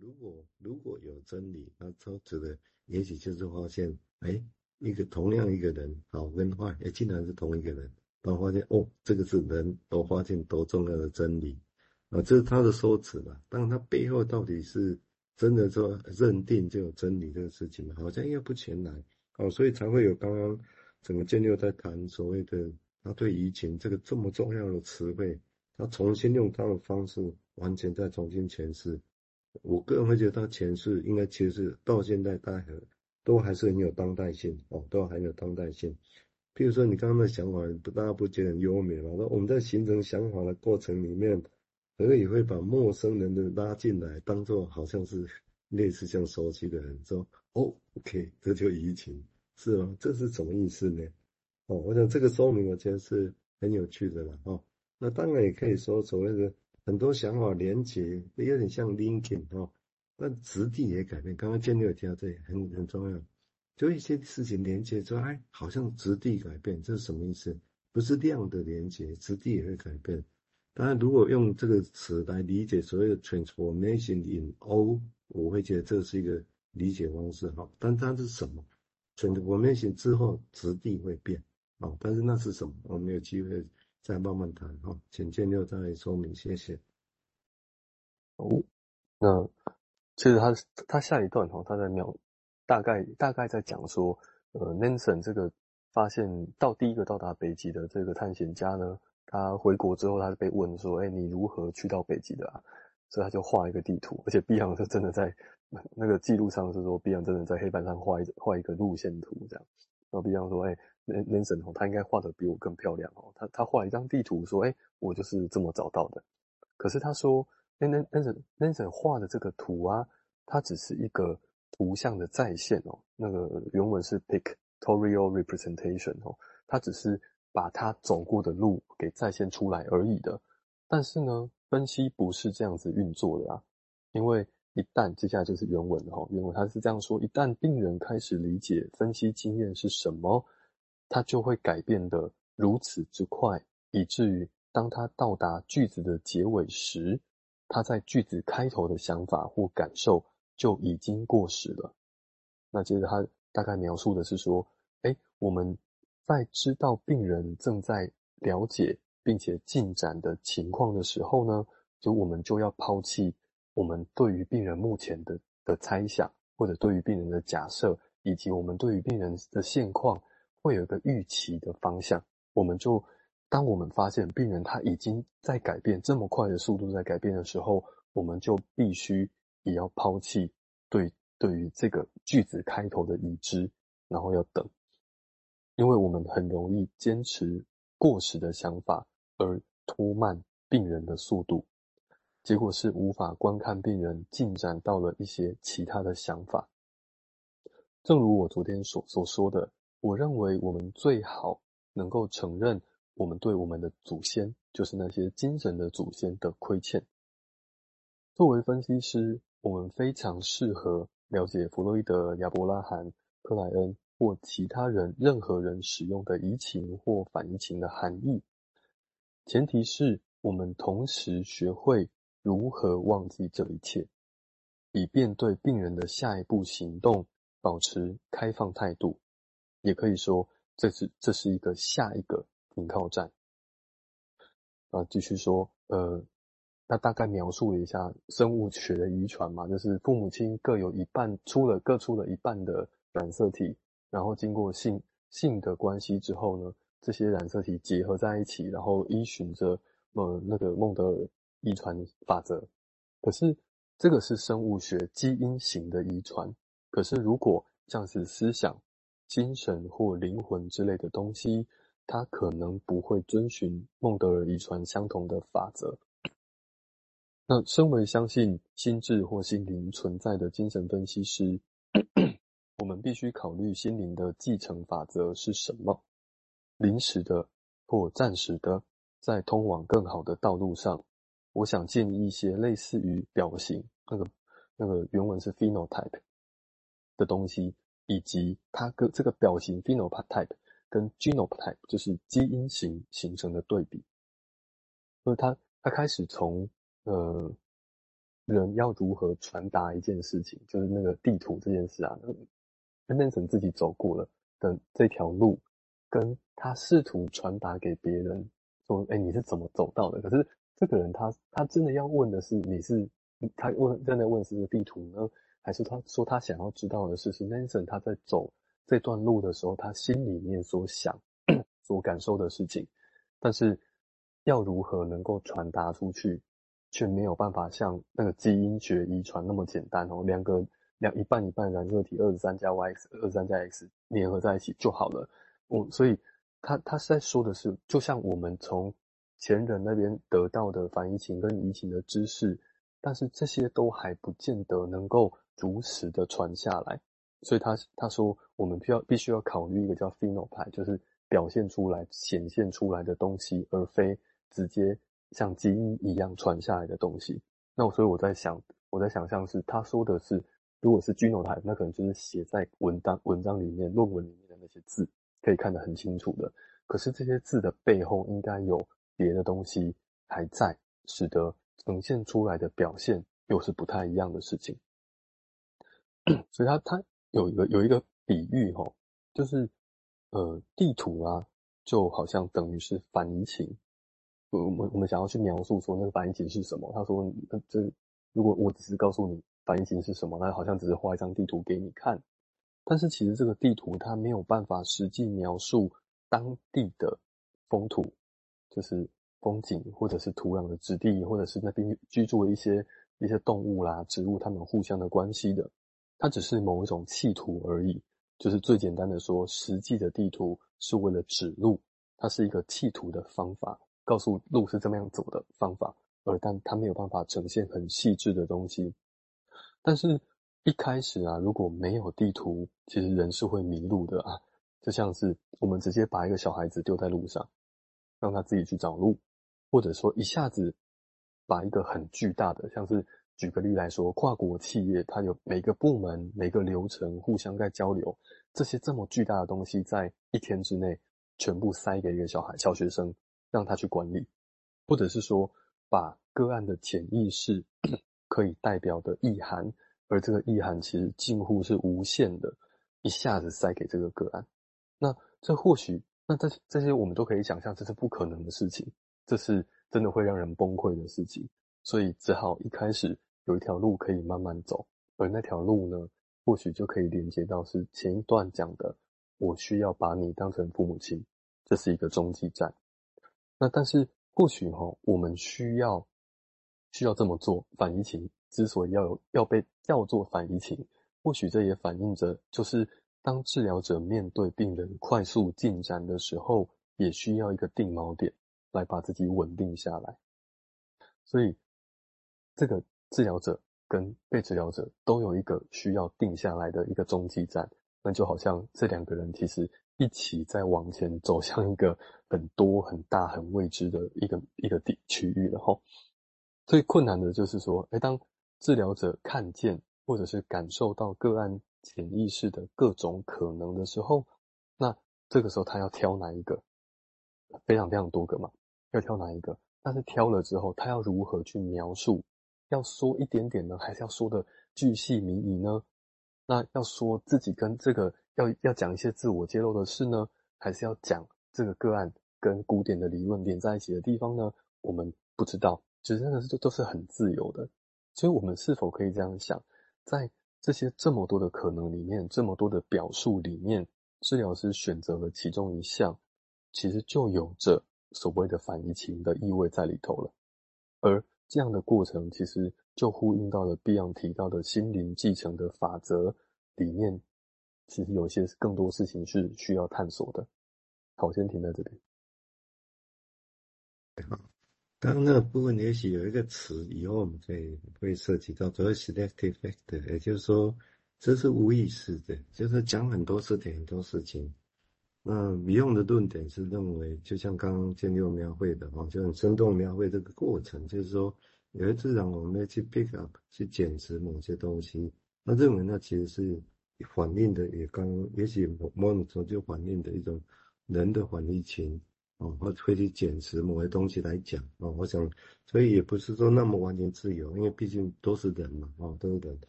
如果如果有真理，那他指的也许就是发现，哎，一个同样一个人，好跟坏，也竟然是同一个人，然后发现哦，这个是人都发现多重要的真理啊，这是他的说辞吧。但他背后到底是真的说认定就有真理这个事情，好像又不全然，哦，所以才会有刚刚整个建六在谈所谓的他对移情这个这么重要的词汇，他重新用他的方式完全再重新诠释。我个人会觉得他前世应该其实是到现在大家都还是很有当代性哦，都很有当代性。譬如说你刚刚的想法，不大家不觉得很优美吗？那我们在形成想法的过程里面，可能也会把陌生人的拉进来，当做好像是 类似像熟悉的人，说哦，OK，这就移情是吗？这是什么意思呢？哦，我想这个说明我觉得是很有趣的了哦。那当然也可以说所谓的。很多想法连接，有点像 linking 哦，但质地也改变。刚刚建立有提到这很很重要，就一些事情连接之后，哎，好像质地改变，这是什么意思？不是量的连接，质地也会改变。当然，如果用这个词来理解所谓的 transformation in O，我会觉得这是一个理解方式哈。但它是什么？transformation 之后质地会变啊，但是那是什么？我们有机会。再慢慢谈哈，请建六再说明，谢谢。哦，那其实他他下一段哈，他在描大概大概在讲说，呃，Nansen 这个发现到第一个到达北极的这个探险家呢，他回国之后，他被问说，哎，你如何去到北极的啊？所以他就画一个地图，而且毕阳 是真的在那个记录上是说，毕阳真的在黑板上画一画一个路线图这样。然后毕阳说，哎。Nansen 哦，他应该画的比我更漂亮哦。他他画了一张地图，说：“哎，我就是这么找到的。”可是他说：“Nansen Nansen 画的这个图啊，它只是一个图像的再现哦。那个原文是 pictorial representation 哦，它只是把他走过的路给再现出来而已的。但是呢，分析不是这样子运作的啊。因为一旦接下来就是原文哈，原文他是这样说：一旦病人开始理解分析经验是什么。”他就会改变得如此之快，以至于当他到达句子的结尾时，他在句子开头的想法或感受就已经过时了。那接着他大概描述的是说，哎，我们在知道病人正在了解并且进展的情况的时候呢，就我们就要抛弃我们对于病人目前的的猜想，或者对于病人的假设，以及我们对于病人的现况。会有一个预期的方向，我们就当我们发现病人他已经在改变，这么快的速度在改变的时候，我们就必须也要抛弃对对于这个句子开头的已知，然后要等，因为我们很容易坚持过时的想法而拖慢病人的速度，结果是无法观看病人进展到了一些其他的想法。正如我昨天所所说的。我认为我们最好能够承认我们对我们的祖先，就是那些精神的祖先的亏欠。作为分析师，我们非常适合了解弗洛伊德、亚伯拉罕、克莱恩或其他人任何人使用的移情或反移情的含义。前提是我们同时学会如何忘记这一切，以便对病人的下一步行动保持开放态度。也可以说，这是这是一个下一个停靠站。啊，继续说，呃，他大概描述了一下生物学的遗传嘛，就是父母亲各有一半出了各出了一半的染色体，然后经过性性的关系之后呢，这些染色体结合在一起，然后依循着呃那个孟德尔遗传法则。可是这个是生物学基因型的遗传，可是如果像是思想。精神或灵魂之类的东西，它可能不会遵循孟德尔遗传相同的法则。那身为相信心智或心灵存在的精神分析师，我们必须考虑心灵的继承法则是什么？临时的或暂时的，在通往更好的道路上，我想建议一些类似于表型，那个那个原文是 phenotype 的东西。以及它跟这个表型 phenotype 跟 genotype 就是基因型形成的对比，所以他他开始从呃人要如何传达一件事情，就是那个地图这件事啊，那 Nansen 自己走过了的这条路，跟他试图传达给别人说，哎，你是怎么走到的？可是这个人他他真的要问的是，你是他问真的问是地图呢，还是他说他想要知道的是，是 Nansen 他在走这段路的时候，他心里面所想、所感受的事情，但是要如何能够传达出去？却没有办法像那个基因学遗传那么简单哦，两个两一半一半染色体二十三加 Y X 二十三加 X 联合在一起就好了。我所以他他是在说的是，就像我们从前人那边得到的反移情跟移情的知识，但是这些都还不见得能够如实的传下来。所以他他说我们需要必须要考虑一个叫 phenotype，就是表现出来显现出来的东西，而非直接。像基因一样传下来的东西，那我所以我在想，我在想象是他说的是，如果是 genotype，那可能就是写在文章文章里面、论文里面的那些字，可以看得很清楚的。可是这些字的背后应该有别的东西还在，使得呈现出来的表现又是不太一样的事情。所以他他有一个有一个比喻齁，就是呃地图啊，就好像等于是反移情。我们我们想要去描述说那个反移情是什么？他说，这如果我只是告诉你反移情是什么，那好像只是画一张地图给你看。但是其实这个地图它没有办法实际描述当地的风土，就是风景或者是土壤的质地，或者是那边居住的一些一些动物啦、植物，它们互相的关系的。它只是某一种气图而已。就是最简单的说，实际的地图是为了指路，它是一个气图的方法。告诉路是这么样走的方法，而但它没有办法呈现很细致的东西。但是，一开始啊，如果没有地图，其实人是会迷路的啊。就像是我们直接把一个小孩子丢在路上，让他自己去找路，或者说一下子把一个很巨大的，像是举个例来说，跨国企业，它有每个部门、每个流程互相在交流，这些这么巨大的东西，在一天之内全部塞给一个小孩、小学生。让他去管理，或者是说，把个案的潜意识 可以代表的意涵，而这个意涵其实近乎是无限的，一下子塞给这个个案。那这或许，那这这些我们都可以想象，这是不可能的事情，这是真的会让人崩溃的事情。所以只好一开始有一条路可以慢慢走，而那条路呢，或许就可以连接到是前一段讲的，我需要把你当成父母亲，这是一个中继站。那但是或许哈，我们需要需要这么做。反移情之所以要有要被叫做反移情，或许这也反映着，就是当治疗者面对病人快速进展的时候，也需要一个定锚点来把自己稳定下来。所以，这个治疗者跟被治疗者都有一个需要定下来的一个中继站，那就好像这两个人其实。一起在往前走向一个很多很大很未知的一个一个地区域了哈。最困难的就是说，哎，当治疗者看见或者是感受到个案潜意识的各种可能的时候，那这个时候他要挑哪一个？非常非常多个嘛，要挑哪一个？但是挑了之后，他要如何去描述？要说一点点呢，还是要说的巨细靡遗呢？那要说自己跟这个。要要讲一些自我揭露的事呢，还是要讲这个个案跟古典的理论连在一起的地方呢？我们不知道，其实那个是都是很自由的。所以，我们是否可以这样想，在这些这么多的可能里面，这么多的表述里面，治疗师选择了其中一项，其实就有着所谓的反移情的意味在里头了。而这样的过程，其实就呼应到了 Beyond 提到的心灵继承的法则里面。其实有一些更多事情是需要探索的。好，先停在这边。刚刚那个部分也许有一个词，以后我们可以会涉及到，所谓 selective factor，也就是说这是无意识的，就是讲很多事情，很多事情。那 Beyond 的论点是认为，就像刚刚建六描绘的哈，就很生动描绘这个过程，就是说有一次让我们要去 pick up 去检视某些东西，他认为那其实是。反映的也刚，也许某种程度就反映的一种人的反移情，哦，或会去捡拾某些东西来讲哦。我想，所以也不是说那么完全自由，因为毕竟都是人嘛，哦，都是人。